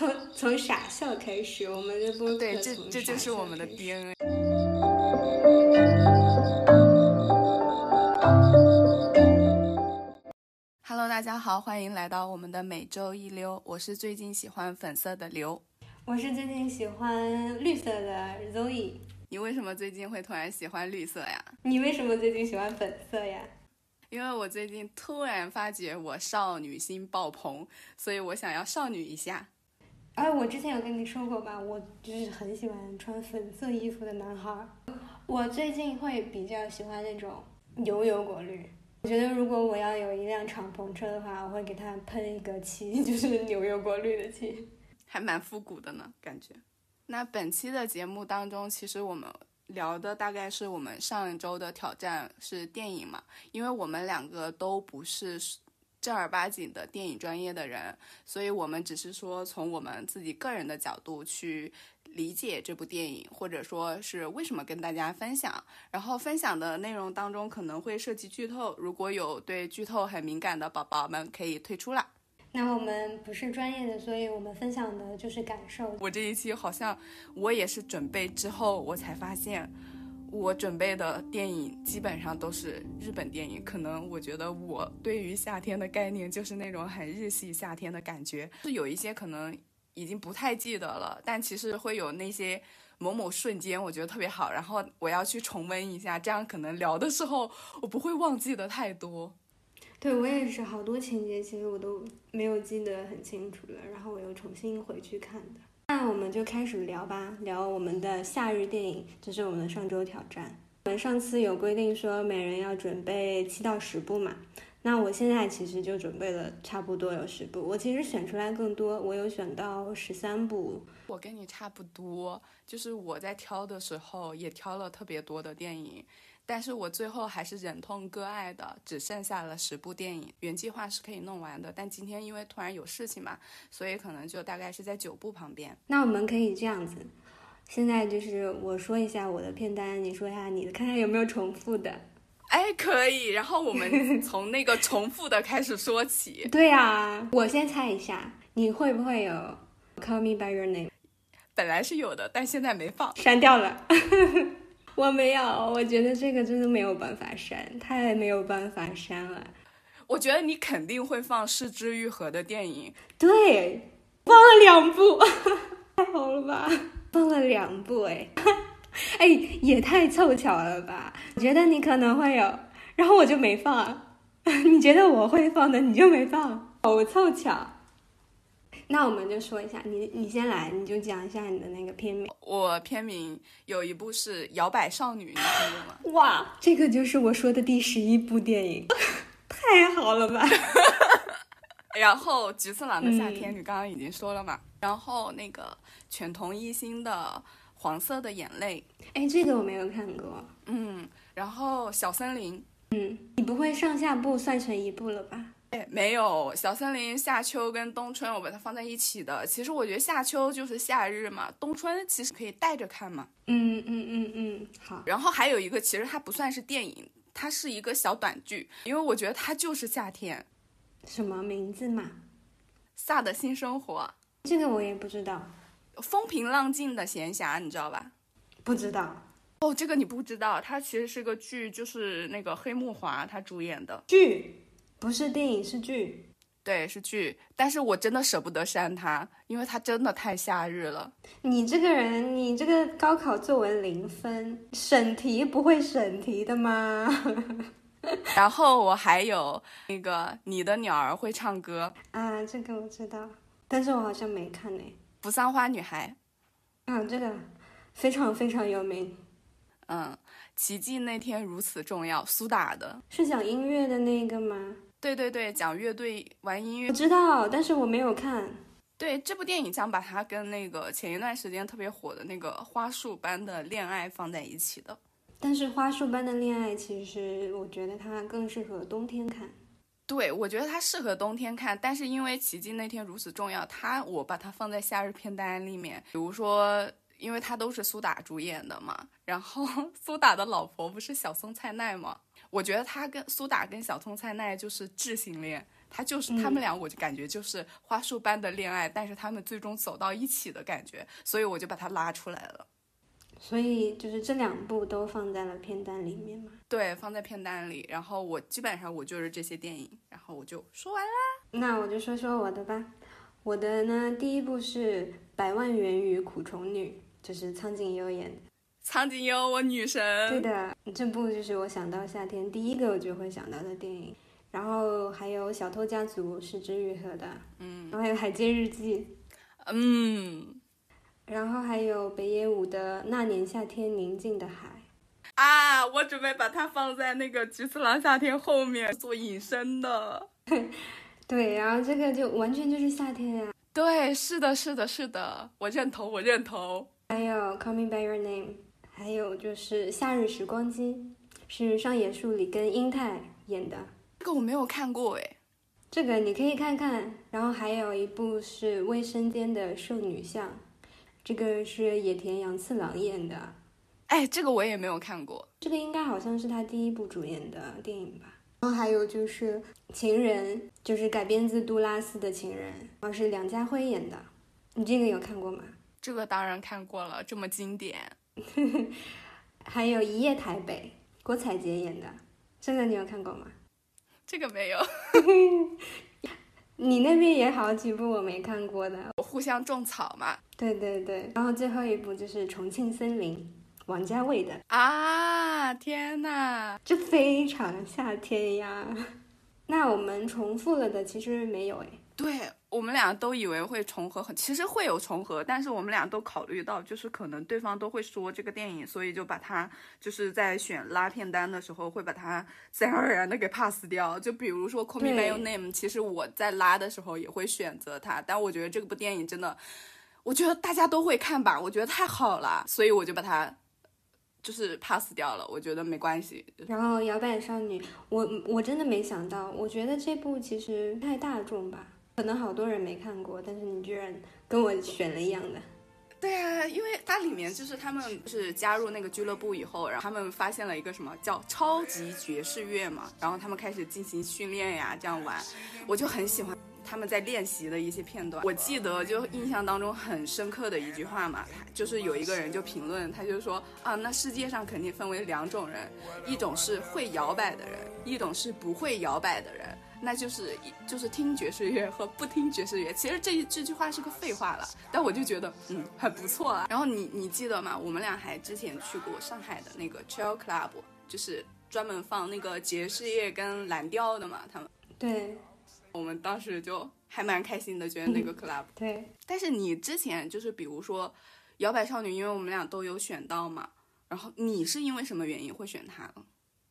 从从傻笑开始，我们的播对，这这就是我们的 DNA。Hello，大家好，欢迎来到我们的每周一溜。我是最近喜欢粉色的刘，我是最近喜欢绿色的 Zoe。你为什么最近会突然喜欢绿色呀？你为什么最近喜欢粉色呀？因为我最近突然发觉我少女心爆棚，所以我想要少女一下。哎，我之前有跟你说过吧，我就是很喜欢穿粉色衣服的男孩。我最近会比较喜欢那种油油果绿。我觉得如果我要有一辆敞篷车的话，我会给它喷一个漆，就是牛油果绿的漆，还蛮复古的呢，感觉。那本期的节目当中，其实我们聊的大概是我们上一周的挑战是电影嘛，因为我们两个都不是正儿八经的电影专业的人，所以我们只是说从我们自己个人的角度去理解这部电影，或者说是为什么跟大家分享。然后分享的内容当中可能会涉及剧透，如果有对剧透很敏感的宝宝们，可以退出了。那我们不是专业的，所以我们分享的就是感受。我这一期好像我也是准备之后，我才发现我准备的电影基本上都是日本电影。可能我觉得我对于夏天的概念就是那种很日系夏天的感觉，是有一些可能已经不太记得了，但其实会有那些某某瞬间，我觉得特别好，然后我要去重温一下，这样可能聊的时候我不会忘记的太多。对我也是，好多情节其实我都没有记得很清楚了，然后我又重新回去看的。那我们就开始聊吧，聊我们的夏日电影，这是我们的上周挑战。我们上次有规定说每人要准备七到十部嘛，那我现在其实就准备了差不多有十部，我其实选出来更多，我有选到十三部。我跟你差不多，就是我在挑的时候也挑了特别多的电影。但是我最后还是忍痛割爱的，只剩下了十部电影。原计划是可以弄完的，但今天因为突然有事情嘛，所以可能就大概是在九部旁边。那我们可以这样子，现在就是我说一下我的片单，你说一下你的，看看有没有重复的。哎，可以。然后我们 从那个重复的开始说起。对呀，我先猜一下，你会不会有《Call Me by Your Name》？本来是有的，但现在没放，删掉了。我没有，我觉得这个真的没有办法删，太没有办法删了。我觉得你肯定会放《失之愈合》的电影，对，放了两部，太好了吧？放了两部，哎，哎，也太凑巧了吧？我觉得你可能会有，然后我就没放。你觉得我会放的，你就没放，好凑巧。那我们就说一下，你你先来，你就讲一下你的那个片名。我片名有一部是《摇摆少女》，你听过吗？哇，这个就是我说的第十一部电影，太好了吧！然后《菊次郎的夏天》，你刚刚已经说了嘛？然后那个犬童一心的《黄色的眼泪》，哎，这个我没有看过。嗯，然后《小森林》，嗯，你不会上下部算成一部了吧？哎，没有小森林、夏秋跟冬春，我把它放在一起的。其实我觉得夏秋就是夏日嘛，冬春其实可以带着看嘛。嗯嗯嗯嗯，好。然后还有一个，其实它不算是电影，它是一个小短剧，因为我觉得它就是夏天。什么名字嘛？萨的新生活。这个我也不知道。风平浪静的闲暇，你知道吧？不知道。哦，这个你不知道，它其实是个剧，就是那个黑木华他主演的剧。不是电影是剧，对，是剧。但是我真的舍不得删它，因为它真的太夏日了。你这个人，你这个高考作文零分，审题不会审题的吗？然后我还有那个你的鸟儿会唱歌啊，这个我知道，但是我好像没看呢。扶桑花女孩，啊，这个非常非常有名。嗯，奇迹那天如此重要，苏打的，是讲音乐的那个吗？对对对，讲乐队玩音乐，我知道，但是我没有看。对，这部电影想把它跟那个前一段时间特别火的那个花束般的恋爱放在一起的。但是花束般的恋爱，其实我觉得它更适合冬天看。对，我觉得它适合冬天看，但是因为奇迹那天如此重要，它我把它放在夏日片单里面。比如说，因为它都是苏打主演的嘛，然后 苏打的老婆不是小松菜奈吗？我觉得他跟苏打跟小松菜奈就是智性恋，他就是他们俩，我就感觉就是花束般的恋爱，但是他们最终走到一起的感觉，所以我就把它拉出来了。所以就是这两部都放在了片单里面嘛？对，放在片单里。然后我基本上我就是这些电影，然后我就说完啦。那我就说说我的吧。我的呢，第一部是《百万元与苦虫女》，就是苍井优演的。苍井优，我女神。对的，这部就是我想到夏天第一个我就会想到的电影。然后还有《小偷家族》是枝裕和的，嗯，然后还有《海街日记》，嗯，然后还有北野武的《那年夏天宁静的海》。啊，我准备把它放在那个《菊次郎夏天》后面做隐身的。对，然后这个就完全就是夏天呀。对，是的，是的，是的，我认同，我认同。还有《Call Me by Your Name》，还有就是《夏日时光机》，是上野树里跟英泰演的。这个我没有看过哎，这个你可以看看。然后还有一部是《卫生间的圣女像》，这个是野田洋次郎演的。哎，这个我也没有看过。这个应该好像是他第一部主演的电影吧。然后还有就是《情人》，就是改编自杜拉斯的《情人》，然后是梁家辉演的。你这个有看过吗？这个当然看过了，这么经典。还有一夜台北，郭采洁演的，真的你有看过吗？这个没有。你那边也好几部我没看过的，我互相种草嘛。对对对。然后最后一部就是《重庆森林》。王家卫的啊！天呐，这非常夏天呀！那我们重复了的其实没有哎。对我们俩都以为会重合，很其实会有重合，但是我们俩都考虑到，就是可能对方都会说这个电影，所以就把它就是在选拉片单的时候会把它 自然而然的给 pass 掉。就比如说《Call Me by Your Name》，其实我在拉的时候也会选择它，但我觉得这部电影真的，我觉得大家都会看吧，我觉得太好了，所以我就把它。就是 pass 掉了，我觉得没关系。然后摇摆少女，我我真的没想到，我觉得这部其实太大众吧，可能好多人没看过，但是你居然跟我选了一样的。对啊，因为它里面就是他们是加入那个俱乐部以后，然后他们发现了一个什么叫超级爵士乐嘛，然后他们开始进行训练呀，这样玩，我就很喜欢。他们在练习的一些片段，我记得就印象当中很深刻的一句话嘛，就是有一个人就评论，他就说啊，那世界上肯定分为两种人，一种是会摇摆的人，一种是不会摇摆的人，那就是就是听爵士乐和不听爵士乐。其实这这句话是个废话了，但我就觉得嗯很不错啊。然后你你记得吗？我们俩还之前去过上海的那个 Chill Club，就是专门放那个爵士乐跟蓝调的嘛，他们对。我们当时就还蛮开心的，觉得那个 club 对。但是你之前就是比如说摇摆少女，因为我们俩都有选到嘛，然后你是因为什么原因会选它呢？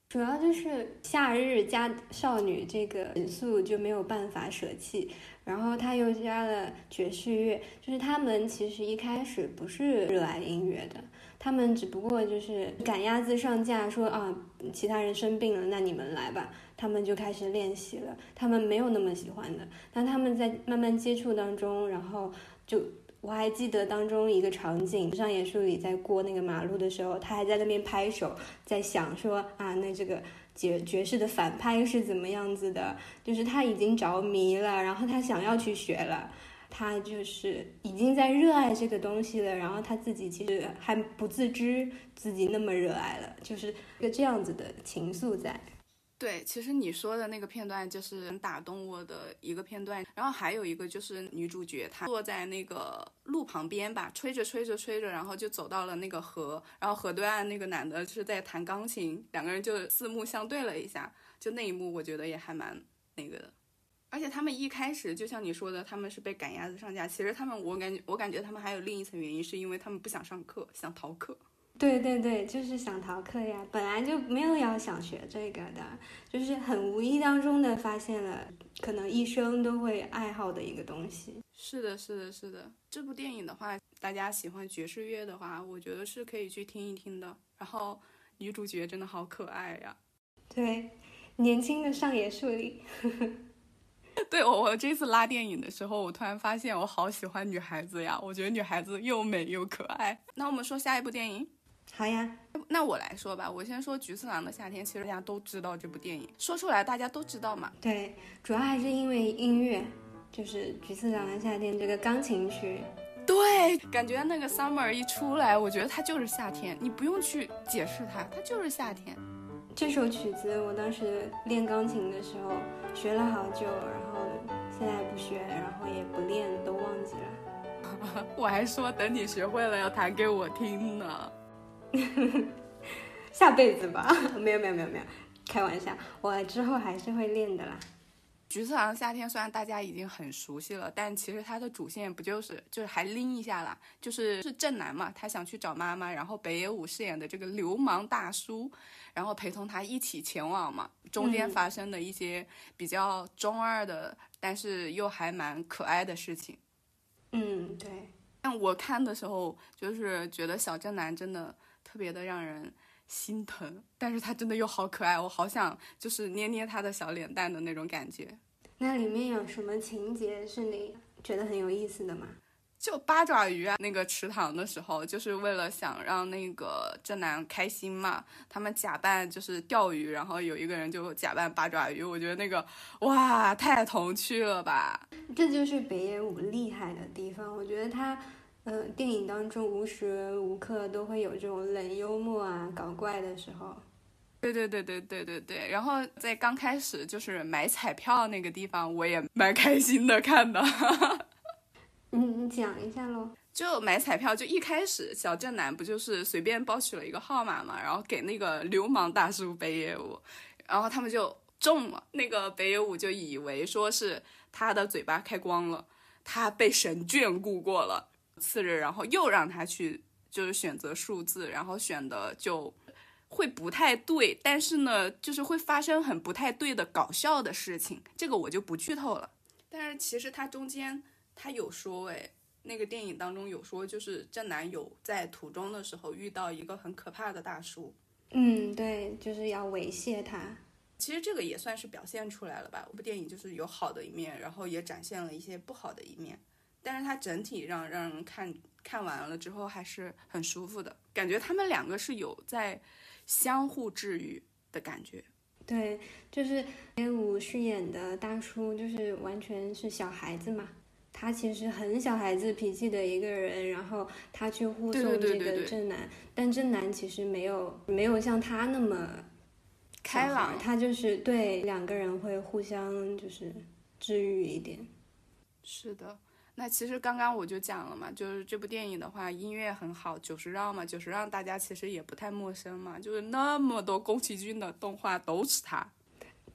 主要就是夏日加少女这个元素就没有办法舍弃，然后他又加了爵士乐，就是他们其实一开始不是热爱音乐的。他们只不过就是赶鸭子上架，说啊，其他人生病了，那你们来吧。他们就开始练习了。他们没有那么喜欢的，但他们在慢慢接触当中，然后就我还记得当中一个场景，上野树里在过那个马路的时候，他还在那边拍手，在想说啊，那这个爵爵士的反拍是怎么样子的？就是他已经着迷了，然后他想要去学了。他就是已经在热爱这个东西了，然后他自己其实还不自知自己那么热爱了，就是一个这样子的情愫在。对，其实你说的那个片段就是很打动我的一个片段，然后还有一个就是女主角她坐在那个路旁边吧，吹着吹着吹着，然后就走到了那个河，然后河对岸那个男的是在弹钢琴，两个人就四目相对了一下，就那一幕我觉得也还蛮那个的。而且他们一开始就像你说的，他们是被赶鸭子上架。其实他们，我感觉，我感觉他们还有另一层原因，是因为他们不想上课，想逃课。对对对，就是想逃课呀，本来就没有要想学这个的，就是很无意当中的发现了，可能一生都会爱好的一个东西。是的，是的，是的。这部电影的话，大家喜欢爵士乐的话，我觉得是可以去听一听的。然后女主角真的好可爱呀。对，年轻的上野树里。对我，我这次拉电影的时候，我突然发现我好喜欢女孩子呀！我觉得女孩子又美又可爱。那我们说下一部电影，好呀，那我来说吧，我先说《菊次郎的夏天》，其实大家都知道这部电影，说出来大家都知道嘛。对，主要还是因为音乐，就是《菊次郎的夏天》这个钢琴曲。对，感觉那个 summer 一出来，我觉得它就是夏天，你不用去解释它，它就是夏天。这首曲子我当时练钢琴的时候学了好久，然后现在不学，然后也不练，都忘记了。我还说等你学会了要弹给我听呢。下辈子吧，没有没有没有没有，开玩笑，我之后还是会练的啦。橘次郎夏天虽然大家已经很熟悉了，但其实它的主线不就是就是还拎一下啦，就是是正男嘛，他想去找妈妈，然后北野武饰演的这个流氓大叔，然后陪同他一起前往嘛，中间发生的一些比较中二的，但是又还蛮可爱的事情。嗯，对。但我看的时候就是觉得小正男真的。特别的让人心疼，但是他真的又好可爱，我好想就是捏捏他的小脸蛋的那种感觉。那里面有什么情节是你觉得很有意思的吗？就八爪鱼啊，那个池塘的时候，就是为了想让那个正男开心嘛，他们假扮就是钓鱼，然后有一个人就假扮八爪鱼，我觉得那个哇，太童趣了吧！这就是北野武厉害的地方，我觉得他。嗯，电影当中无时无刻都会有这种冷幽默啊、搞怪的时候。对对对对对对对。然后在刚开始就是买彩票那个地方，我也蛮开心的看的。你你讲一下喽。就买彩票，就一开始小正男不就是随便报取了一个号码嘛，然后给那个流氓大叔北野武，然后他们就中了。那个北野武就以为说是他的嘴巴开光了，他被神眷顾过了。次日，然后又让他去，就是选择数字，然后选的就会不太对，但是呢，就是会发生很不太对的搞笑的事情，这个我就不剧透了。但是其实他中间他有说，哎，那个电影当中有说，就是正男友在途中的时候遇到一个很可怕的大叔，嗯，对，就是要猥亵他。其实这个也算是表现出来了吧？这部电影就是有好的一面，然后也展现了一些不好的一面。但是它整体让让人看看完了之后还是很舒服的感觉，他们两个是有在相互治愈的感觉。对，就是野武饰演的大叔，就是完全是小孩子嘛，他其实很小孩子脾气的一个人，然后他去护送这个正男，但正南其实没有没有像他那么开朗，他就是对两个人会互相就是治愈一点。是的。那其实刚刚我就讲了嘛，就是这部电影的话，音乐很好，久石让嘛，久石让大家其实也不太陌生嘛，就是那么多宫崎骏的动画都是他。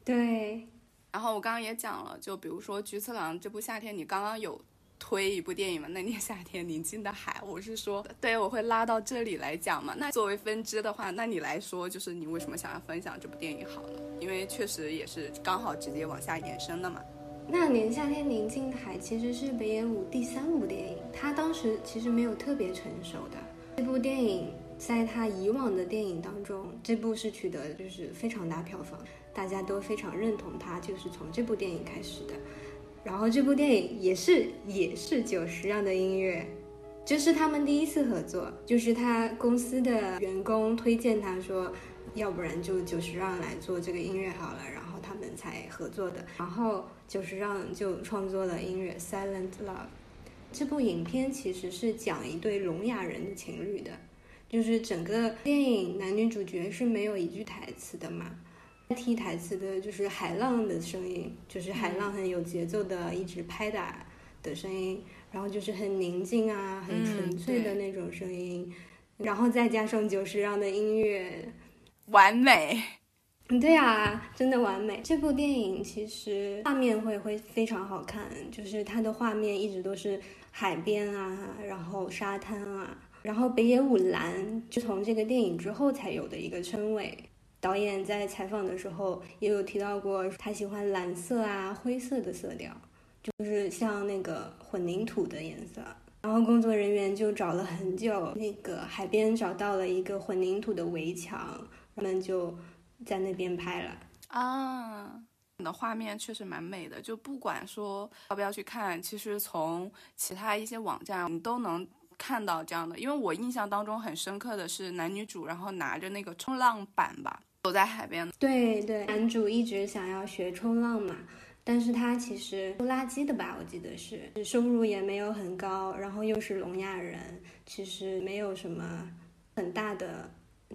对。然后我刚刚也讲了，就比如说《菊次郎》这部夏天，你刚刚有推一部电影嘛？那年夏天，宁静的海，我是说，对，我会拉到这里来讲嘛。那作为分支的话，那你来说，就是你为什么想要分享这部电影好了？因为确实也是刚好直接往下延伸的嘛。那年夏天宁静的海其实是北野武第三部电影，他当时其实没有特别成熟的。这部电影在他以往的电影当中，这部是取得就是非常大票房，大家都非常认同他，就是从这部电影开始的。然后这部电影也是也是久石让的音乐，这是他们第一次合作，就是他公司的员工推荐他说，要不然就久石让来做这个音乐好了，然后他们才合作的。然后。久石让就创作了音乐《Silent Love》。这部影片其实是讲一对聋哑人的情侣的，就是整个电影男女主角是没有一句台词的嘛，替台词的就是海浪的声音，就是海浪很有节奏的一直拍打的声音，然后就是很宁静啊，很纯粹的那种声音，然后再加上久石让的音乐，完美。对啊，真的完美。这部电影其实画面会会非常好看，就是它的画面一直都是海边啊，然后沙滩啊，然后北野武蓝就从这个电影之后才有的一个称谓。导演在采访的时候也有提到过，他喜欢蓝色啊、灰色的色调，就是像那个混凝土的颜色。然后工作人员就找了很久，那个海边找到了一个混凝土的围墙，他们就。在那边拍了啊，你的画面确实蛮美的。就不管说要不要去看，其实从其他一些网站，你都能看到这样的，因为我印象当中很深刻的是男女主，然后拿着那个冲浪板吧，走在海边。对对，男主一直想要学冲浪嘛，但是他其实收垃圾的吧，我记得是，收入也没有很高，然后又是聋哑人，其实没有什么很大的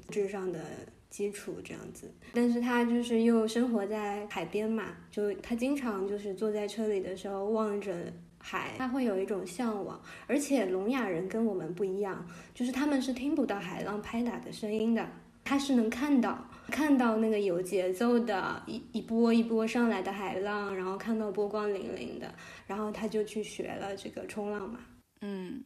智商的基础这样子。但是他就是又生活在海边嘛，就他经常就是坐在车里的时候望着。海，他会有一种向往，而且聋哑人跟我们不一样，就是他们是听不到海浪拍打的声音的，他是能看到，看到那个有节奏的一一波一波上来的海浪，然后看到波光粼粼的，然后他就去学了这个冲浪嘛。嗯，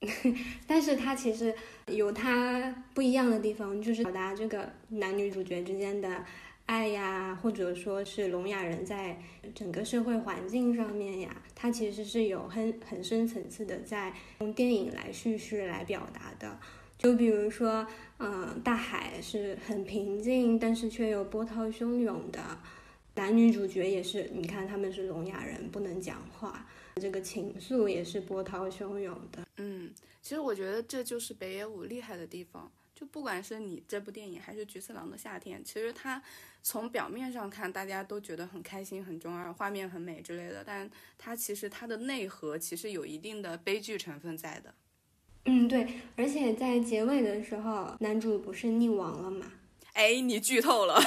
但是他其实有他不一样的地方，就是表达这个男女主角之间的。爱呀，或者说是聋哑人在整个社会环境上面呀，它其实是有很很深层次的，在用电影来叙事来表达的。就比如说，嗯，大海是很平静，但是却又波涛汹涌的。男女主角也是，你看他们是聋哑人，不能讲话，这个情愫也是波涛汹涌的。嗯，其实我觉得这就是北野武厉害的地方。就不管是你这部电影还是《菊次郎的夏天》，其实它从表面上看，大家都觉得很开心、很中二，画面很美之类的，但它其实它的内核其实有一定的悲剧成分在的。嗯，对，而且在结尾的时候，男主不是溺亡了吗？哎，你剧透了，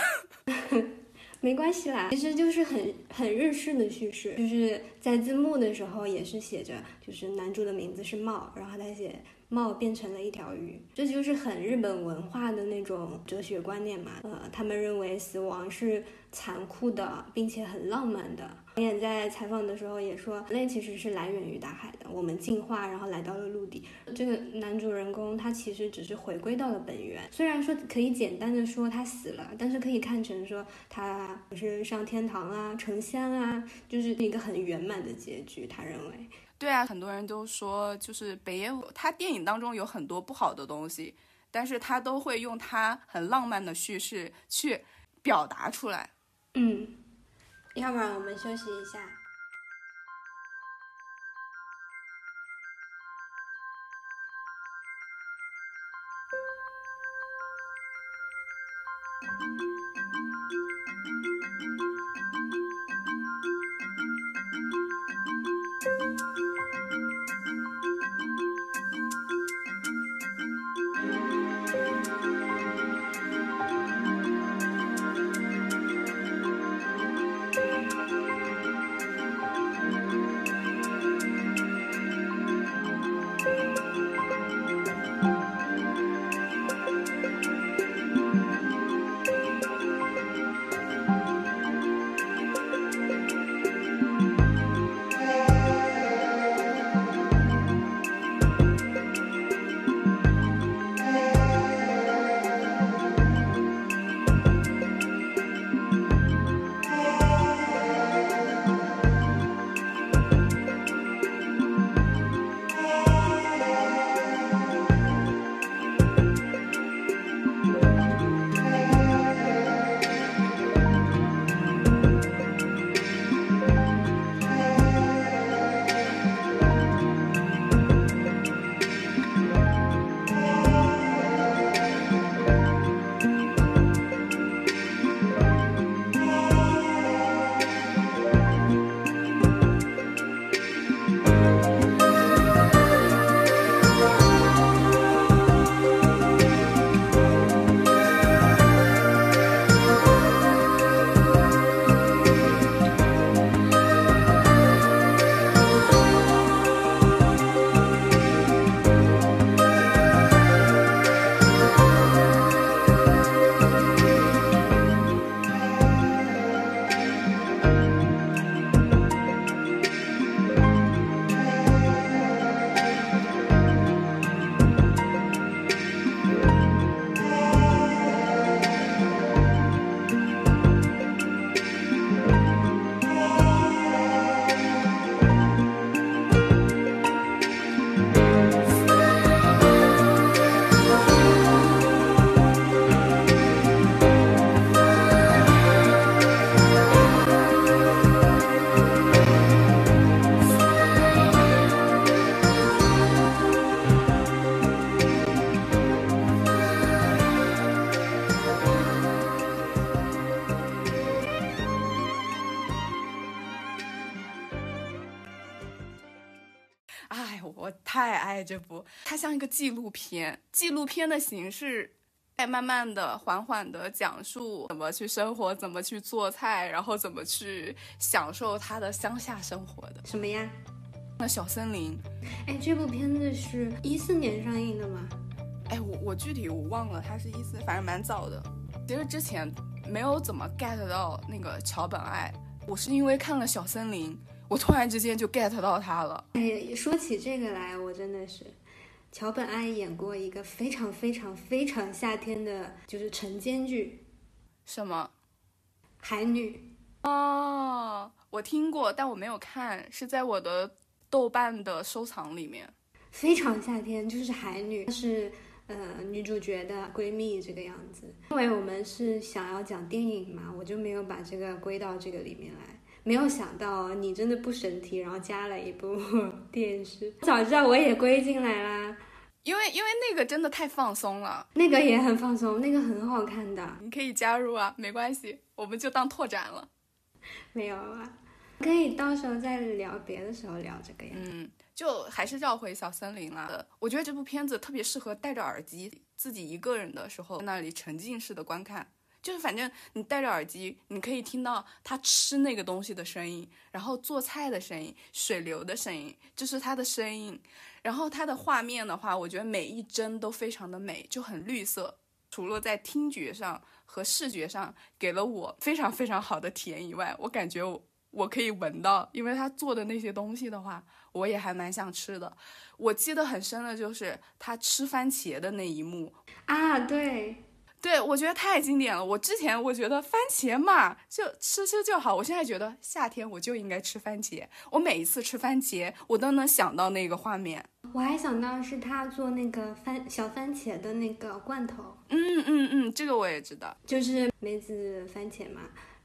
没关系啦，其实就是很很日式的叙事，就是在字幕的时候也是写着，就是男主的名字是茂，然后他写。茂变成了一条鱼，这就是很日本文化的那种哲学观念嘛。呃，他们认为死亡是残酷的，并且很浪漫的。导演在采访的时候也说，人类其实是来源于大海的，我们进化然后来到了陆地。这个男主人公他其实只是回归到了本源，虽然说可以简单的说他死了，但是可以看成说他不是上天堂啊，成仙啊，就是一个很圆满的结局。他认为。对啊，很多人都说，就是北野武，他电影当中有很多不好的东西，但是他都会用他很浪漫的叙事去表达出来。嗯，要不然我们休息一下。这部，它像一个纪录片，纪录片的形式，在慢慢的、缓缓的讲述怎么去生活，怎么去做菜，然后怎么去享受他的乡下生活的。什么呀？那小森林。哎，这部片子是一四年上映的吗？哎，我我具体我忘了，它是一四，反正蛮早的。其实之前没有怎么 get 到那个桥本爱，我是因为看了小森林。我突然之间就 get 到他了。哎，说起这个来，我真的是，桥本爱演过一个非常非常非常夏天的，就是晨间剧。什么？海女。哦，我听过，但我没有看，是在我的豆瓣的收藏里面。非常夏天，就是海女，是呃女主角的闺蜜这个样子。因为我们是想要讲电影嘛，我就没有把这个归到这个里面来。没有想到你真的不审题，然后加了一部 电视。早知道我也归进来啦，因为因为那个真的太放松了，那个也很放松，那个很好看的。你可以加入啊，没关系，我们就当拓展了。没有啊，可以到时候再聊别的时候聊这个呀。嗯，就还是绕回小森林了。我觉得这部片子特别适合戴着耳机自己一个人的时候那里沉浸式的观看。就是反正你戴着耳机，你可以听到他吃那个东西的声音，然后做菜的声音，水流的声音，就是他的声音。然后他的画面的话，我觉得每一帧都非常的美，就很绿色。除了在听觉上和视觉上给了我非常非常好的体验以外，我感觉我我可以闻到，因为他做的那些东西的话，我也还蛮想吃的。我记得很深的就是他吃番茄的那一幕啊，对。对，我觉得太经典了。我之前我觉得番茄嘛，就吃吃就好。我现在觉得夏天我就应该吃番茄。我每一次吃番茄，我都能想到那个画面。我还想到是他做那个番小番茄的那个罐头。嗯嗯嗯，这个我也知道，就是梅子番茄嘛。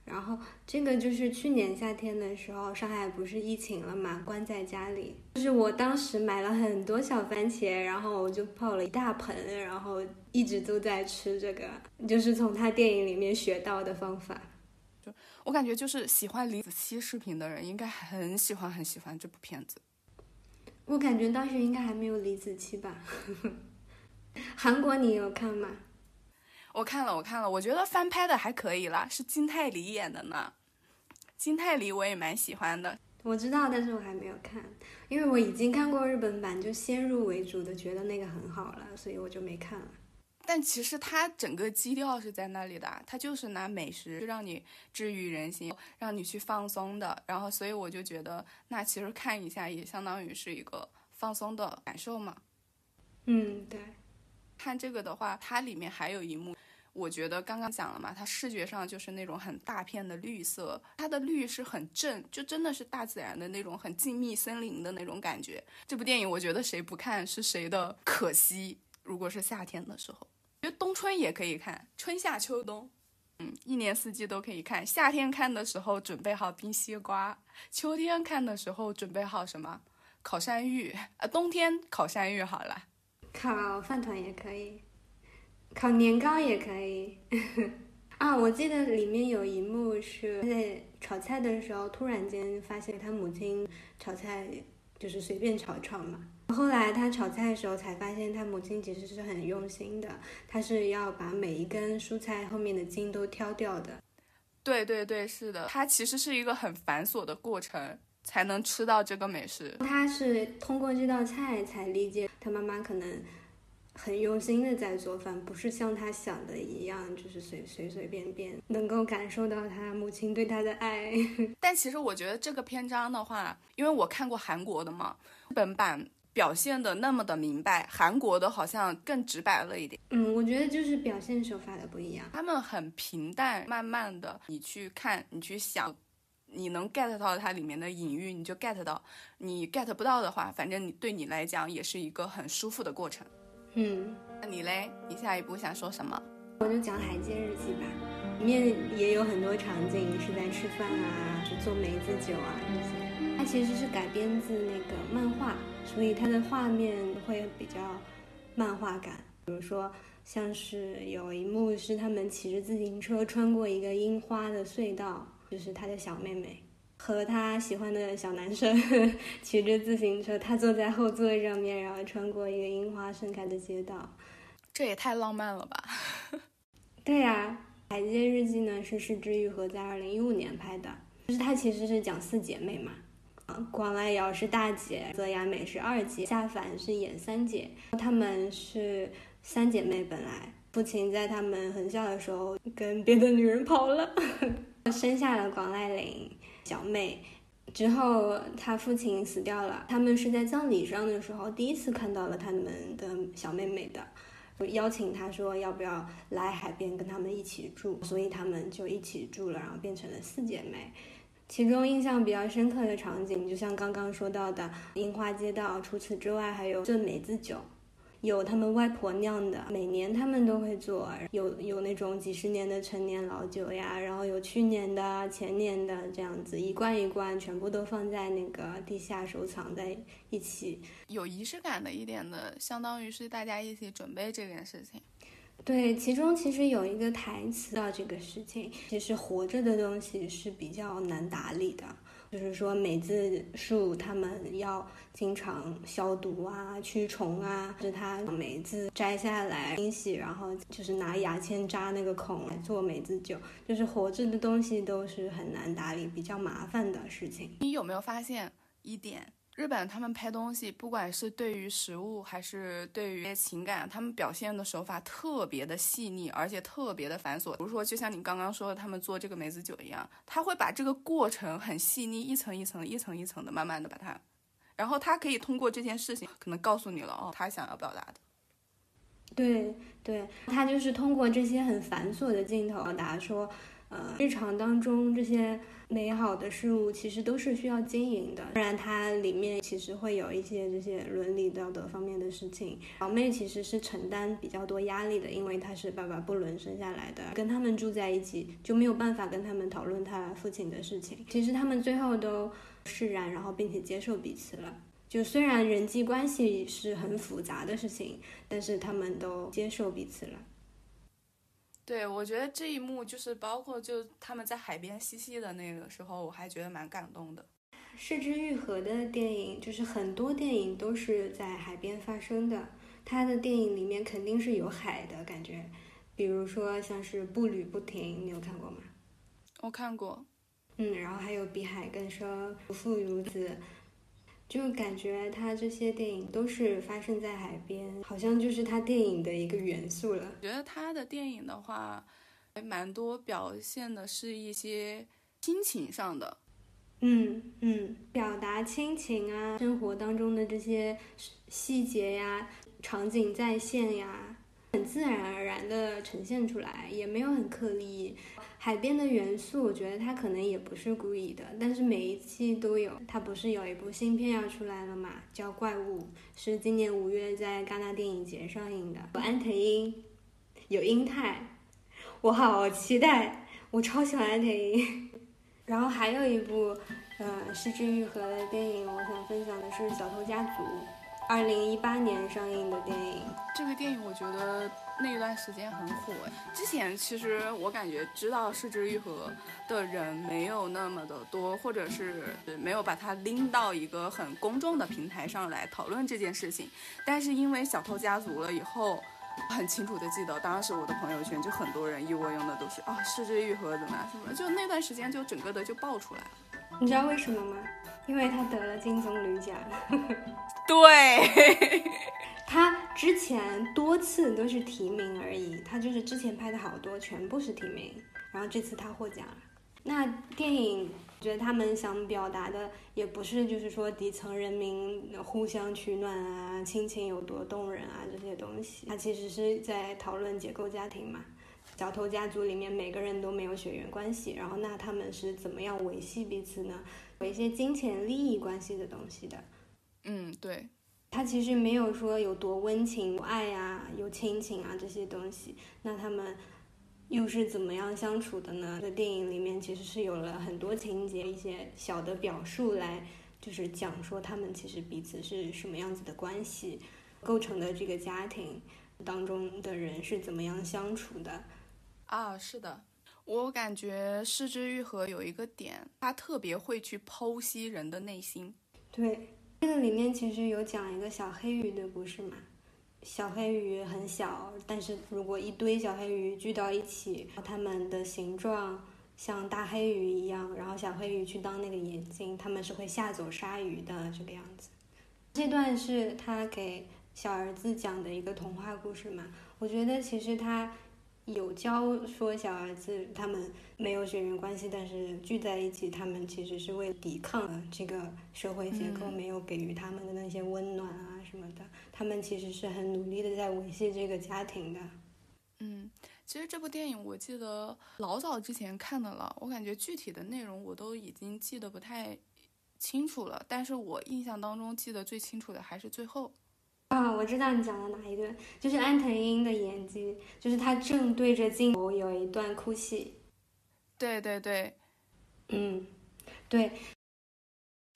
然后这个就是去年夏天的时候，上海不是疫情了嘛，关在家里。就是我当时买了很多小番茄，然后我就泡了一大盆，然后一直都在吃这个，就是从他电影里面学到的方法。就我感觉，就是喜欢李子柒视频的人应该很喜欢很喜欢这部片子。我感觉当时应该还没有李子柒吧？韩国你有看吗？我看了，我看了，我觉得翻拍的还可以啦，是金泰梨演的呢。金泰梨我也蛮喜欢的，我知道，但是我还没有看，因为我已经看过日本版，就先入为主的觉得那个很好了，所以我就没看了。但其实它整个基调是在那里的，它就是拿美食让你治愈人心，让你去放松的。然后，所以我就觉得，那其实看一下也相当于是一个放松的感受嘛。嗯，对。看这个的话，它里面还有一幕，我觉得刚刚讲了嘛，它视觉上就是那种很大片的绿色，它的绿是很正，就真的是大自然的那种很静谧森林的那种感觉。这部电影我觉得谁不看是谁的可惜。如果是夏天的时候，觉得冬春也可以看，春夏秋冬，嗯，一年四季都可以看。夏天看的时候准备好冰西瓜，秋天看的时候准备好什么烤山芋啊，冬天烤山芋好了。烤饭团也可以，烤年糕也可以。啊，我记得里面有一幕是在炒菜的时候，突然间发现他母亲炒菜就是随便炒炒嘛。后来他炒菜的时候才发现，他母亲其实是很用心的，他是要把每一根蔬菜后面的茎都挑掉的。对对对，是的，它其实是一个很繁琐的过程。才能吃到这个美食。他是通过这道菜才理解他妈妈可能很用心的在做饭，不是像他想的一样，就是随随随便便能够感受到他母亲对他的爱。但其实我觉得这个篇章的话，因为我看过韩国的嘛，日本版表现的那么的明白，韩国的好像更直白了一点。嗯，我觉得就是表现手法的不一样，他们很平淡，慢慢的你去看，你去想。你能 get 到它里面的隐喻，你就 get 到；你 get 不到的话，反正你对你来讲也是一个很舒服的过程。嗯，那你嘞？你下一步想说什么？我就讲《海街日记》吧，里面也有很多场景是在吃饭啊，是做梅子酒啊这些。它其实是改编自那个漫画，所以它的画面会比较漫画感。比如说，像是有一幕是他们骑着自行车穿过一个樱花的隧道。就是他的小妹妹，和他喜欢的小男生 骑着自行车，他坐在后座上面，然后穿过一个樱花盛开的街道。这也太浪漫了吧！对呀，《海街日记》呢是是枝裕和在二零一五年拍的，就是它其实是讲四姐妹嘛。广濑遥是大姐，泽雅美是二姐，夏帆是演三姐。她们是三姐妹，本来父亲在她们很小的时候跟别的女人跑了，生下了广濑铃小妹。之后他父亲死掉了，他们是在葬礼上的时候第一次看到了他们的小妹妹的。邀请他说要不要来海边跟他们一起住，所以他们就一起住了，然后变成了四姐妹。其中印象比较深刻的场景，就像刚刚说到的樱花街道，除此之外还有炖梅子酒。有他们外婆酿的，每年他们都会做。有有那种几十年的陈年老酒呀，然后有去年的、前年的这样子，一罐一罐全部都放在那个地下收藏在一起，有仪式感的一点的，相当于是大家一起准备这件事情。对，其中其实有一个台词到这个事情，其实活着的东西是比较难打理的。就是说，梅子树他们要经常消毒啊、驱虫啊。是它梅子摘下来清洗，然后就是拿牙签扎那个孔来做梅子酒。就是活着的东西都是很难打理、比较麻烦的事情。你有没有发现一点？日本他们拍东西，不管是对于食物还是对于情感，他们表现的手法特别的细腻，而且特别的繁琐。比如说，就像你刚刚说的，他们做这个梅子酒一样，他会把这个过程很细腻，一层一层、一层一层的，慢慢的把它，然后他可以通过这件事情，可能告诉你了哦，他想要表达的。对对，他就是通过这些很繁琐的镜头表达说，呃，日常当中这些。美好的事物其实都是需要经营的，不然它里面其实会有一些这些伦理道德方面的事情。小妹其实是承担比较多压力的，因为她是爸爸不伦生下来的，跟他们住在一起就没有办法跟他们讨论他父亲的事情。其实他们最后都释然，然后并且接受彼此了。就虽然人际关系是很复杂的事情，但是他们都接受彼此了。对，我觉得这一幕就是包括就他们在海边嬉戏的那个时候，我还觉得蛮感动的。失之愈合的电影就是很多电影都是在海边发生的，他的电影里面肯定是有海的感觉，比如说像是《步履不停》，你有看过吗？我看过。嗯，然后还有《比海更深》，不负如此。就感觉他这些电影都是发生在海边，好像就是他电影的一个元素了。觉得他的电影的话，还蛮多表现的是一些亲情上的，嗯嗯，表达亲情啊，生活当中的这些细节呀，场景再现呀，很自然而然的呈现出来，也没有很刻意。海边的元素，我觉得他可能也不是故意的，但是每一期都有。他不是有一部新片要出来了嘛，叫《怪物》，是今年五月在戛纳电影节上映的。有安藤英，有英泰，我好期待，我超喜欢安藤英。然后还有一部，呃，失之愈合的电影，我想分享的是《小偷家族》，二零一八年上映的电影。这个电影我觉得。那一段时间很火，之前其实我感觉知道失之愈合的人没有那么的多，或者是没有把它拎到一个很公众的平台上来讨论这件事情。但是因为小偷家族了以后，很清楚的记得当时我的朋友圈就很多人一窝蜂的都是啊失之愈合怎么样什么，就那段时间就整个的就爆出来了。你知道为什么吗？因为他得了金棕榈奖。对。他之前多次都是提名而已，他就是之前拍的好多全部是提名，然后这次他获奖了。那电影觉得他们想表达的也不是就是说底层人民互相取暖啊，亲情有多动人啊这些东西，他其实是在讨论结构家庭嘛。小偷家族里面每个人都没有血缘关系，然后那他们是怎么样维系彼此呢？有一些金钱利益关系的东西的。嗯，对。他其实没有说有多温情、有爱呀、有亲情啊这些东西，那他们又是怎么样相处的呢？在电影里面其实是有了很多情节、一些小的表述来，就是讲说他们其实彼此是什么样子的关系，构成的这个家庭当中的人是怎么样相处的。啊，是的。我感觉失之愈合有一个点，他特别会去剖析人的内心。对，这个里面其实有讲一个小黑鱼的故事嘛。小黑鱼很小，但是如果一堆小黑鱼聚到一起，它们的形状像大黑鱼一样，然后小黑鱼去当那个眼睛，它们是会吓走鲨鱼的这个样子。这段是他给小儿子讲的一个童话故事嘛？我觉得其实他。有教说小儿子他们没有血缘关系，但是聚在一起，他们其实是为抵抗这个社会结构没有给予他们的那些温暖啊什么的，他们其实是很努力的在维系这个家庭的。嗯，其实这部电影我记得老早之前看的了，我感觉具体的内容我都已经记得不太清楚了，但是我印象当中记得最清楚的还是最后。啊，我知道你讲的哪一段，就是安藤英的演技，就是他正对着镜头有一段哭戏。对对对，嗯，对。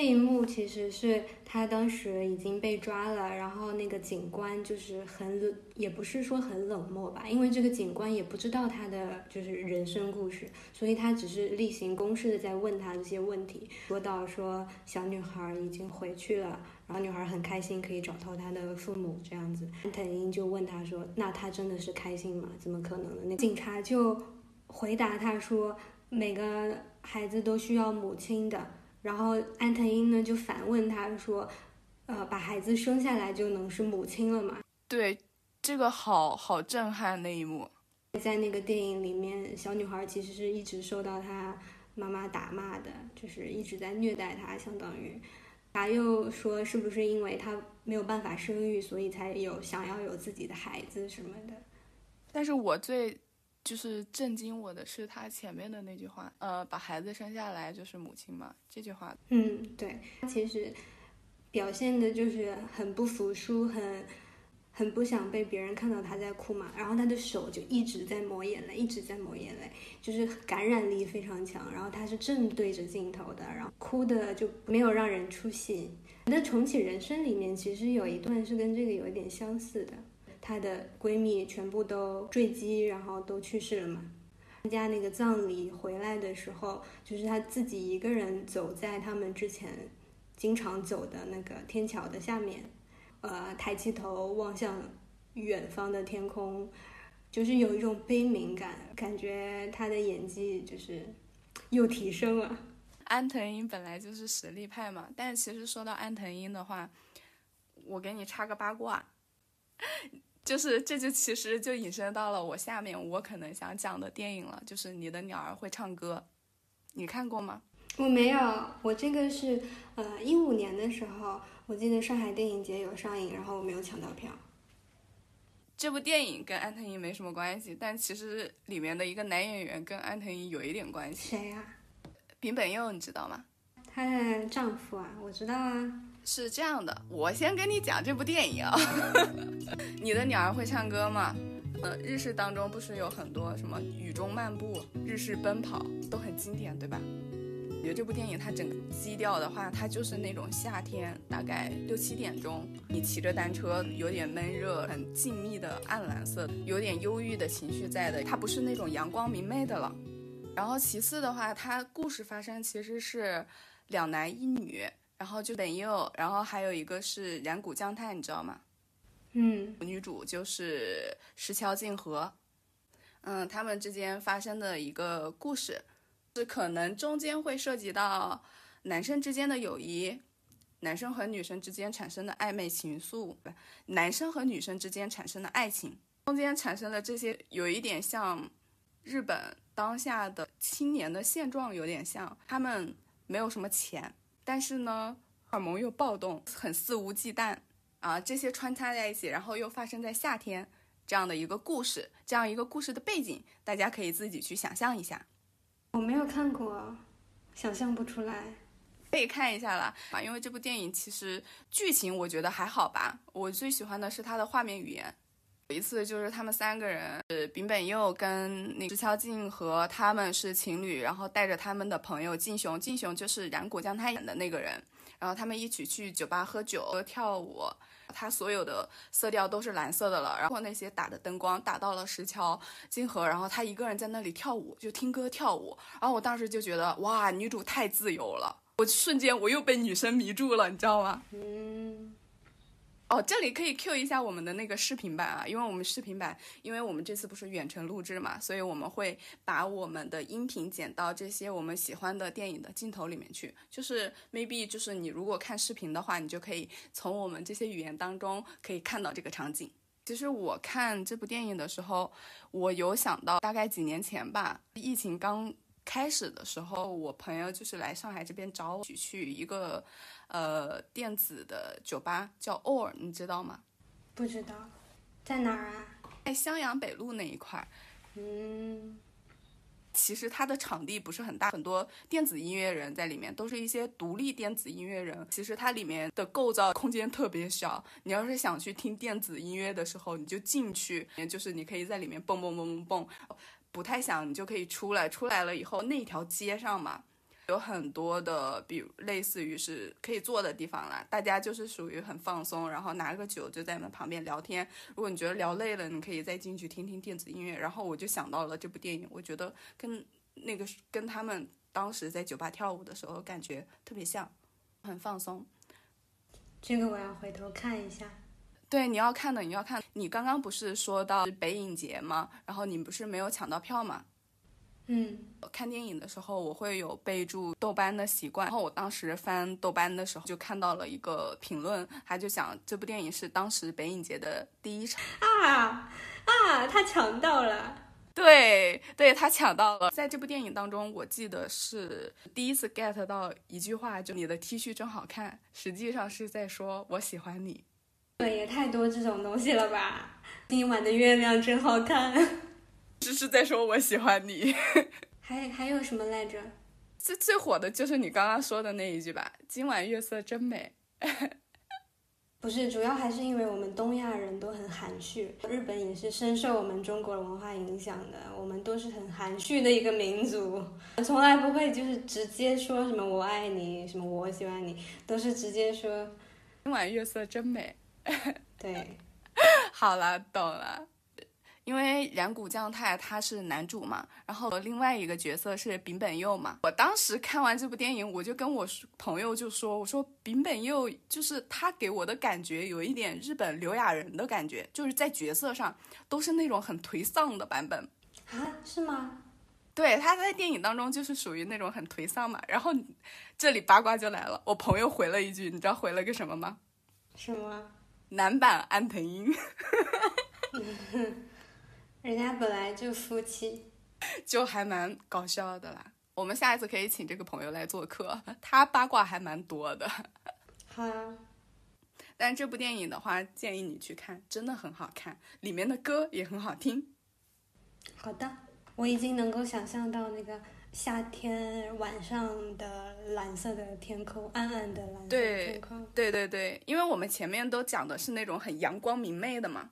这一幕其实是他当时已经被抓了，然后那个警官就是很冷，也不是说很冷漠吧，因为这个警官也不知道他的就是人生故事，所以他只是例行公事的在问他这些问题。说到说小女孩已经回去了，然后女孩很开心可以找到她的父母这样子。安藤英就问他说：“那他真的是开心吗？怎么可能呢？”那警察就回答他说：“每个孩子都需要母亲的。”然后安藤英呢就反问他说：“呃，把孩子生下来就能是母亲了吗？”对，这个好好震撼那一幕。在那个电影里面，小女孩其实是一直受到她妈妈打骂的，就是一直在虐待她，相当于。他又说是不是因为她没有办法生育，所以才有想要有自己的孩子什么的？但是我最。就是震惊我的是他前面的那句话，呃，把孩子生下来就是母亲嘛，这句话。嗯，对，他其实表现的就是很不服输，很很不想被别人看到他在哭嘛，然后他的手就一直在抹眼泪，一直在抹眼泪，就是感染力非常强。然后他是正对着镜头的，然后哭的就没有让人出戏。那《重启人生》里面其实有一段是跟这个有一点相似的。她的闺蜜全部都坠机，然后都去世了嘛。参加那个葬礼回来的时候，就是她自己一个人走在他们之前经常走的那个天桥的下面，呃，抬起头望向远方的天空，就是有一种悲悯感，感觉她的演技就是又提升了。安藤英本来就是实力派嘛，但其实说到安藤英的话，我给你插个八卦。就是这就其实就引申到了我下面我可能想讲的电影了，就是你的鸟儿会唱歌，你看过吗？我没有，我这个是呃一五年的时候，我记得上海电影节有上映，然后我没有抢到票。这部电影跟安藤英没什么关系，但其实里面的一个男演员跟安藤英有一点关系。谁呀？平本佑，你知道吗？她的丈夫啊，我知道啊。是这样的，我先跟你讲这部电影啊。你的鸟儿会唱歌吗？呃，日式当中不是有很多什么雨中漫步、日式奔跑都很经典，对吧？我觉得这部电影它整个基调的话，它就是那种夏天，大概六七点钟，你骑着单车，有点闷热，很静谧的暗蓝色，有点忧郁的情绪在的，它不是那种阳光明媚的了。然后其次的话，它故事发生其实是两男一女。然后就本佑，然后还有一个是染谷将太，你知道吗？嗯，女主就是石桥静河，嗯，他们之间发生的一个故事，是可能中间会涉及到男生之间的友谊，男生和女生之间产生的暧昧情愫，男生和女生之间产生的爱情，中间产生的这些有一点像日本当下的青年的现状，有点像他们没有什么钱。但是呢，荷尔蒙又暴动，很肆无忌惮啊！这些穿插在一起，然后又发生在夏天，这样的一个故事，这样一个故事的背景，大家可以自己去想象一下。我没有看过，想象不出来，可以看一下啦啊！因为这部电影其实剧情我觉得还好吧，我最喜欢的是它的画面语言。有一次就是他们三个人，呃，丙本佑跟那石桥静和他们是情侣，然后带着他们的朋友静雄，静雄就是染谷将太演的那个人，然后他们一起去酒吧喝酒和跳舞，他所有的色调都是蓝色的了，然后那些打的灯光打到了石桥金河，然后他一个人在那里跳舞，就听歌跳舞，然后我当时就觉得哇，女主太自由了，我瞬间我又被女生迷住了，你知道吗？嗯，哦，这里可以 Q 一下我们的那个视频版啊，因为我们视频版，因为我们这次不是远程录制嘛，所以我们会把我们的音频剪到这些我们喜欢的电影的镜头里面去。就是 maybe 就是你如果看视频的话，你就可以从我们这些语言当中可以看到这个场景。其实我看这部电影的时候，我有想到大概几年前吧，疫情刚开始的时候，我朋友就是来上海这边找我去一个。呃，电子的酒吧叫 Or，你知道吗？不知道，在哪儿啊？在襄阳北路那一块。嗯，其实它的场地不是很大，很多电子音乐人在里面，都是一些独立电子音乐人。其实它里面的构造空间特别小，你要是想去听电子音乐的时候，你就进去，就是你可以在里面蹦蹦蹦蹦蹦，不太想你就可以出来。出来了以后，那条街上嘛。有很多的，比如类似于是可以坐的地方啦，大家就是属于很放松，然后拿个酒就在那旁边聊天。如果你觉得聊累了，你可以再进去听听电子音乐。然后我就想到了这部电影，我觉得跟那个跟他们当时在酒吧跳舞的时候感觉特别像，很放松。这个我要回头看一下。对，你要看的，你要看。你刚刚不是说到北影节吗？然后你不是没有抢到票吗？嗯，看电影的时候我会有备注豆瓣的习惯，然后我当时翻豆瓣的时候就看到了一个评论，他就讲这部电影是当时北影节的第一场啊啊，他抢到了，对对，他抢到了。在这部电影当中，我记得是第一次 get 到一句话，就你的 T 恤真好看，实际上是在说我喜欢你。对，也太多这种东西了吧？今晚的月亮真好看。只是在说我喜欢你，还还有什么来着？最最火的就是你刚刚说的那一句吧，“今晚月色真美。”不是，主要还是因为我们东亚人都很含蓄，日本也是深受我们中国文化影响的，我们都是很含蓄的一个民族，从来不会就是直接说什么我爱你，什么我喜欢你，都是直接说“今晚月色真美。” 对，好了，懂了。因为染谷将太他是男主嘛，然后另外一个角色是丙本佑嘛。我当时看完这部电影，我就跟我朋友就说：“我说丙本佑就是他给我的感觉有一点日本刘亚仁的感觉，就是在角色上都是那种很颓丧的版本啊，是吗？对，他在电影当中就是属于那种很颓丧嘛。然后这里八卦就来了，我朋友回了一句，你知道回了个什么吗？什么？男版安藤樱。人家本来就夫妻，就还蛮搞笑的啦。我们下一次可以请这个朋友来做客，他八卦还蛮多的。好啊。但这部电影的话，建议你去看，真的很好看，里面的歌也很好听。好的，我已经能够想象到那个夏天晚上的蓝色的天空，暗暗的蓝色天空。对对对，因为我们前面都讲的是那种很阳光明媚的嘛，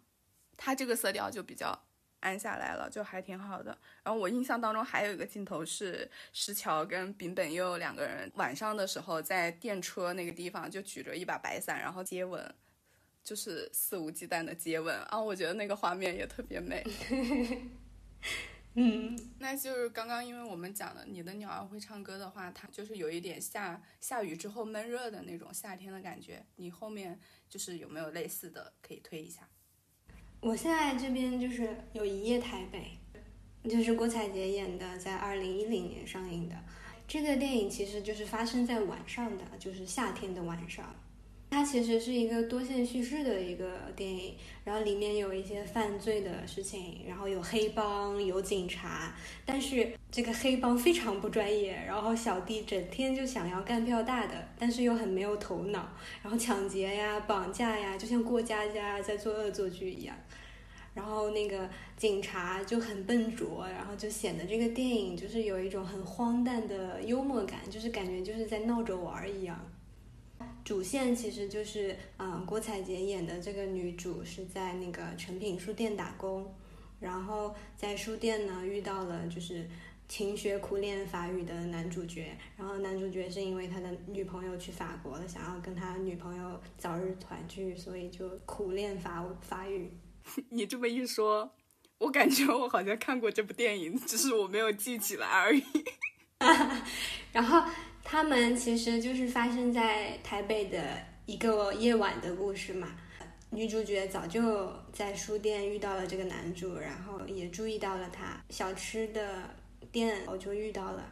它这个色调就比较。暗下来了，就还挺好的。然后我印象当中还有一个镜头是石桥跟丙本佑两个人晚上的时候在电车那个地方就举着一把白伞，然后接吻，就是肆无忌惮的接吻啊！我觉得那个画面也特别美。嗯，那就是刚刚因为我们讲的你的鸟儿会唱歌的话，它就是有一点下下雨之后闷热的那种夏天的感觉。你后面就是有没有类似的可以推一下？我现在这边就是有一夜台北，就是郭采洁演的，在二零一零年上映的。这个电影其实就是发生在晚上的，就是夏天的晚上。它其实是一个多线叙事的一个电影，然后里面有一些犯罪的事情，然后有黑帮，有警察，但是这个黑帮非常不专业，然后小弟整天就想要干票大的，但是又很没有头脑，然后抢劫呀、绑架呀，就像过家家在做恶作剧一样。然后那个警察就很笨拙，然后就显得这个电影就是有一种很荒诞的幽默感，就是感觉就是在闹着玩儿一样。主线其实就是，嗯，郭采洁演的这个女主是在那个诚品书店打工，然后在书店呢遇到了就是勤学苦练法语的男主角，然后男主角是因为他的女朋友去法国了，想要跟他女朋友早日团聚，所以就苦练法法语。你这么一说，我感觉我好像看过这部电影，只是我没有记起来而已。然后他们其实就是发生在台北的一个夜晚的故事嘛。女主角早就在书店遇到了这个男主，然后也注意到了他小吃的。店我就遇到了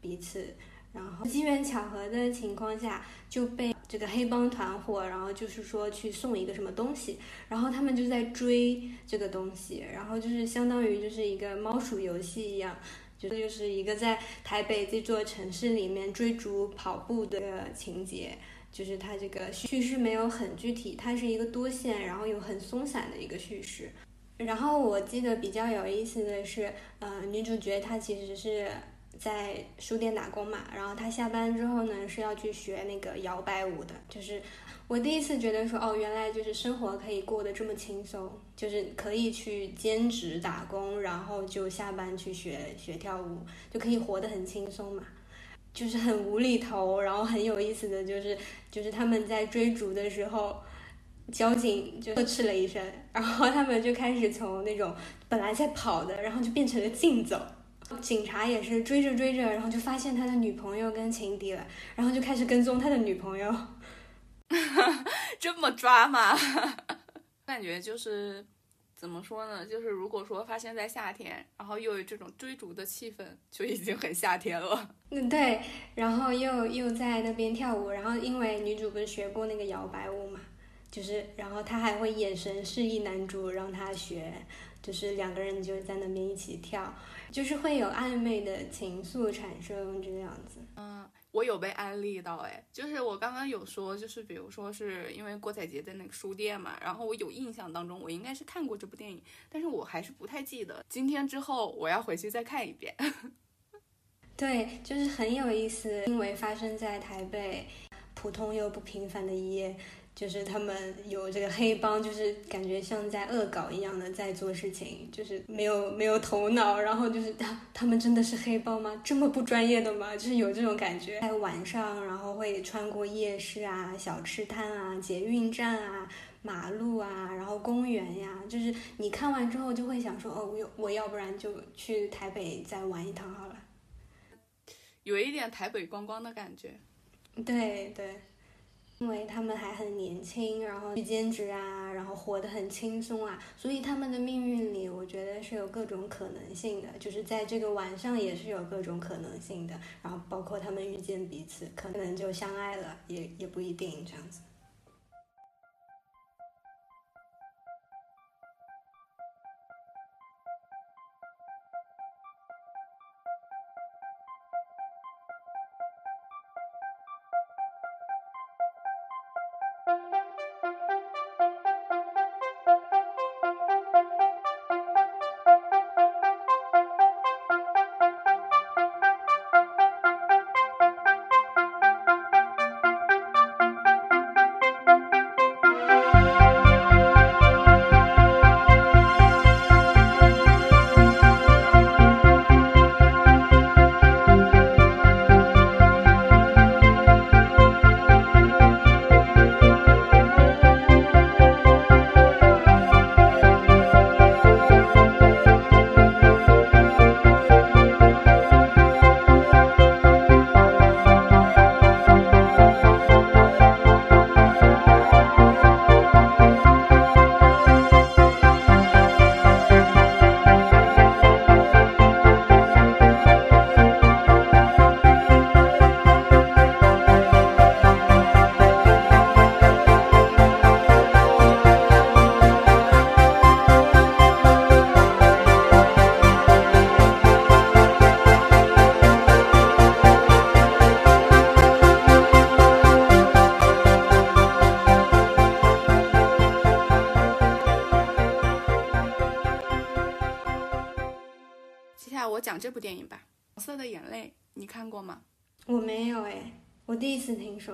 彼此，然后机缘巧合的情况下就被这个黑帮团伙，然后就是说去送一个什么东西，然后他们就在追这个东西，然后就是相当于就是一个猫鼠游戏一样，就是就是一个在台北这座城市里面追逐跑步的情节，就是它这个叙事没有很具体，它是一个多线，然后又很松散的一个叙事。然后我记得比较有意思的是，呃，女主角她其实是在书店打工嘛，然后她下班之后呢是要去学那个摇摆舞的。就是我第一次觉得说，哦，原来就是生活可以过得这么轻松，就是可以去兼职打工，然后就下班去学学跳舞，就可以活得很轻松嘛。就是很无厘头，然后很有意思的就是，就是他们在追逐的时候。交警就呵斥了一声，然后他们就开始从那种本来在跑的，然后就变成了竞走。警察也是追着追着，然后就发现他的女朋友跟情敌了，然后就开始跟踪他的女朋友。这么抓吗？感觉就是怎么说呢？就是如果说发生在夏天，然后又有这种追逐的气氛，就已经很夏天了。嗯，对。然后又又在那边跳舞，然后因为女主不是学过那个摇摆舞嘛。就是，然后她还会眼神示意男主让他学，就是两个人就在那边一起跳，就是会有暧昧的情愫产生这个样子。嗯，我有被安利到，哎，就是我刚刚有说，就是比如说是因为郭采洁在那个书店嘛，然后我有印象当中我应该是看过这部电影，但是我还是不太记得。今天之后我要回去再看一遍。对，就是很有意思，因为发生在台北，普通又不平凡的一夜。就是他们有这个黑帮，就是感觉像在恶搞一样的在做事情，就是没有没有头脑，然后就是他他们真的是黑帮吗？这么不专业的吗？就是有这种感觉。在晚上，然后会穿过夜市啊、小吃摊啊、捷运站啊、马路啊，然后公园呀，就是你看完之后就会想说，哦，我我要不然就去台北再玩一趟好了，有一点台北观光的感觉。对对。因为他们还很年轻，然后去兼职啊，然后活得很轻松啊，所以他们的命运里，我觉得是有各种可能性的，就是在这个晚上也是有各种可能性的，然后包括他们遇见彼此，可能就相爱了，也也不一定这样子。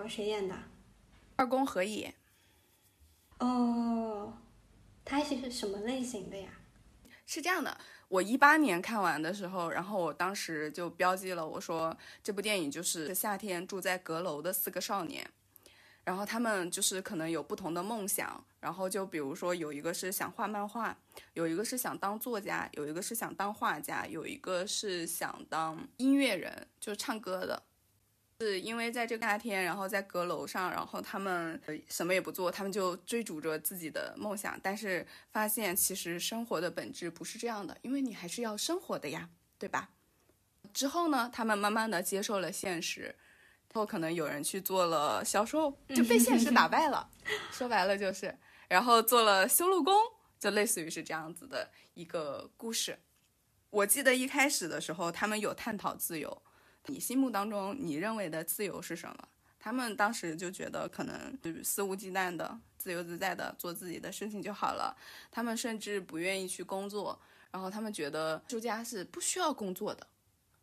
谁演的？二宫和也。哦，他是什么类型的呀？是这样的，我一八年看完的时候，然后我当时就标记了，我说这部电影就是夏天住在阁楼的四个少年。然后他们就是可能有不同的梦想，然后就比如说有一个是想画漫画，有一个是想当作家，有一个是想当画家，有一个是想当音乐人，就唱歌的。是因为在这个夏天，然后在阁楼上，然后他们什么也不做，他们就追逐着自己的梦想，但是发现其实生活的本质不是这样的，因为你还是要生活的呀，对吧？之后呢，他们慢慢的接受了现实。后可能有人去做了销售，就被现实打败了。说白了就是，然后做了修路工，就类似于是这样子的一个故事。我记得一开始的时候，他们有探讨自由。你心目当中你认为的自由是什么？他们当时就觉得可能就是肆无忌惮的、自由自在的做自己的事情就好了。他们甚至不愿意去工作，然后他们觉得艺术家是不需要工作的。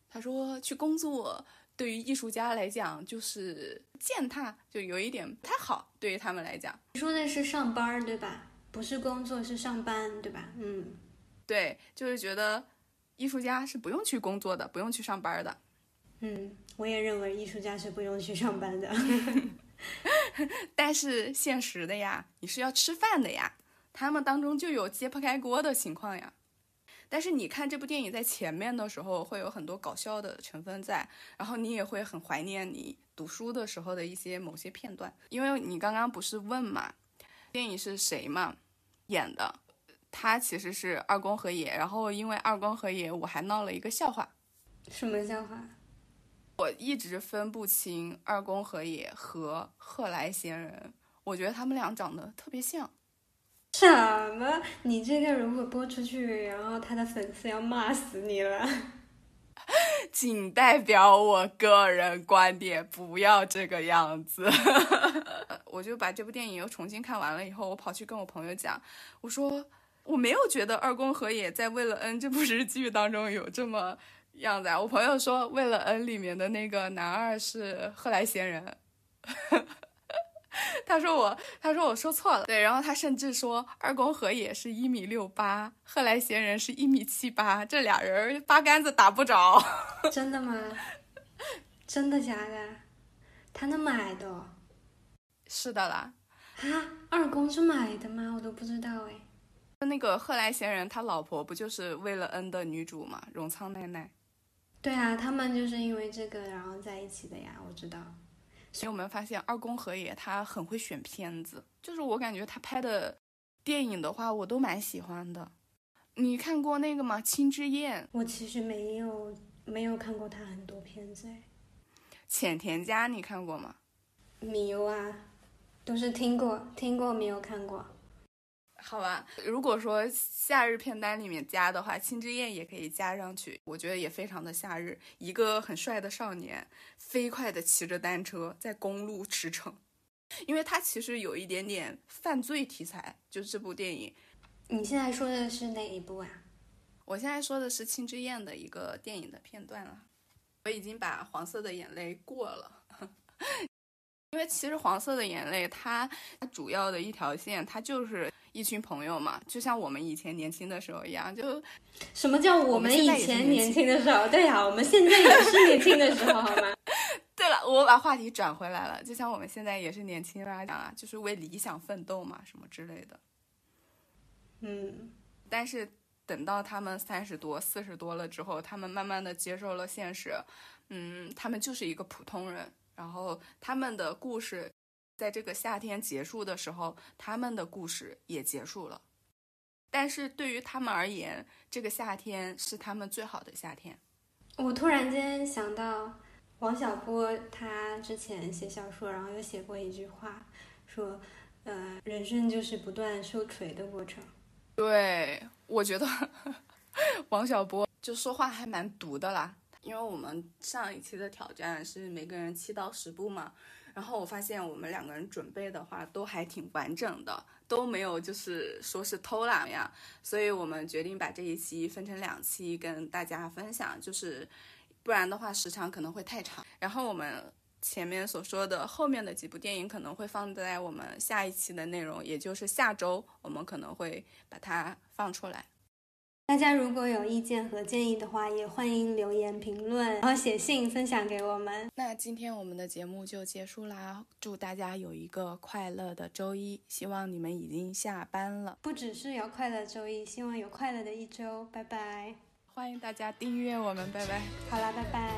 他说去工作。对于艺术家来讲，就是践踏，就有一点不太好。对于他们来讲，你说的是上班对吧？不是工作，是上班对吧？嗯，对，就是觉得艺术家是不用去工作的，不用去上班的。嗯，我也认为艺术家是不用去上班的。但是现实的呀，你是要吃饭的呀，他们当中就有揭不开锅的情况呀。但是你看这部电影在前面的时候会有很多搞笑的成分在，然后你也会很怀念你读书的时候的一些某些片段，因为你刚刚不是问嘛，电影是谁嘛演的，他其实是二宫和也，然后因为二宫和也，我还闹了一个笑话，什么笑话？我一直分不清二宫和也和贺来贤人，我觉得他们俩长得特别像。什么？你这个如果播出去，然后他的粉丝要骂死你了。仅代表我个人观点，不要这个样子。我就把这部电影又重新看完了以后，我跑去跟我朋友讲，我说我没有觉得二宫和也在《为了恩》这部日剧当中有这么样子啊。我朋友说，《为了恩》里面的那个男二是贺来贤人。他说我，他说我说错了，对，然后他甚至说二宫和也是一米六八，贺来贤人是一米七八，这俩人八竿子打不着。真的吗？真的假的？他那么矮的？是的啦。啊，二宫这么矮的吗？我都不知道哎。那个贺来贤人他老婆不就是为了恩的女主吗？荣仓奈奈。对啊，他们就是因为这个然后在一起的呀，我知道。所以我们发现二宫和也他很会选片子，就是我感觉他拍的电影的话，我都蛮喜欢的。你看过那个吗？《青之焰》？我其实没有没有看过他很多片子。浅田家你看过吗？没有啊，都是听过，听过没有看过。好吧，如果说夏日片单里面加的话，《青之焰》也可以加上去，我觉得也非常的夏日。一个很帅的少年，飞快的骑着单车在公路驰骋，因为它其实有一点点犯罪题材，就这部电影。你现在说的是哪一部啊？我现在说的是《青之焰》的一个电影的片段了。我已经把《黄色的眼泪》过了，因为其实《黄色的眼泪》它它主要的一条线，它就是。一群朋友嘛，就像我们以前年轻的时候一样，就什么叫我们以前年轻的时候？对呀，我们现在也是年轻的时候，好吗？对了，我把话题转回来了，就像我们现在也是年轻人讲啊，就是为理想奋斗嘛，什么之类的。嗯，但是等到他们三十多、四十多了之后，他们慢慢的接受了现实，嗯，他们就是一个普通人，然后他们的故事。在这个夏天结束的时候，他们的故事也结束了。但是对于他们而言，这个夏天是他们最好的夏天。我突然间想到，王小波他之前写小说，然后又写过一句话，说：“呃，人生就是不断受锤的过程。”对，我觉得 王小波就说话还蛮毒的啦。因为我们上一期的挑战是每个人七到十步嘛。然后我发现我们两个人准备的话都还挺完整的，都没有就是说是偷懒呀，所以我们决定把这一期分成两期跟大家分享，就是不然的话时长可能会太长。然后我们前面所说的后面的几部电影可能会放在我们下一期的内容，也就是下周我们可能会把它放出来。大家如果有意见和建议的话，也欢迎留言评论，然后写信分享给我们。那今天我们的节目就结束啦，祝大家有一个快乐的周一，希望你们已经下班了。不只是有快乐周一，希望有快乐的一周。拜拜。欢迎大家订阅我们，拜拜。好啦，拜拜。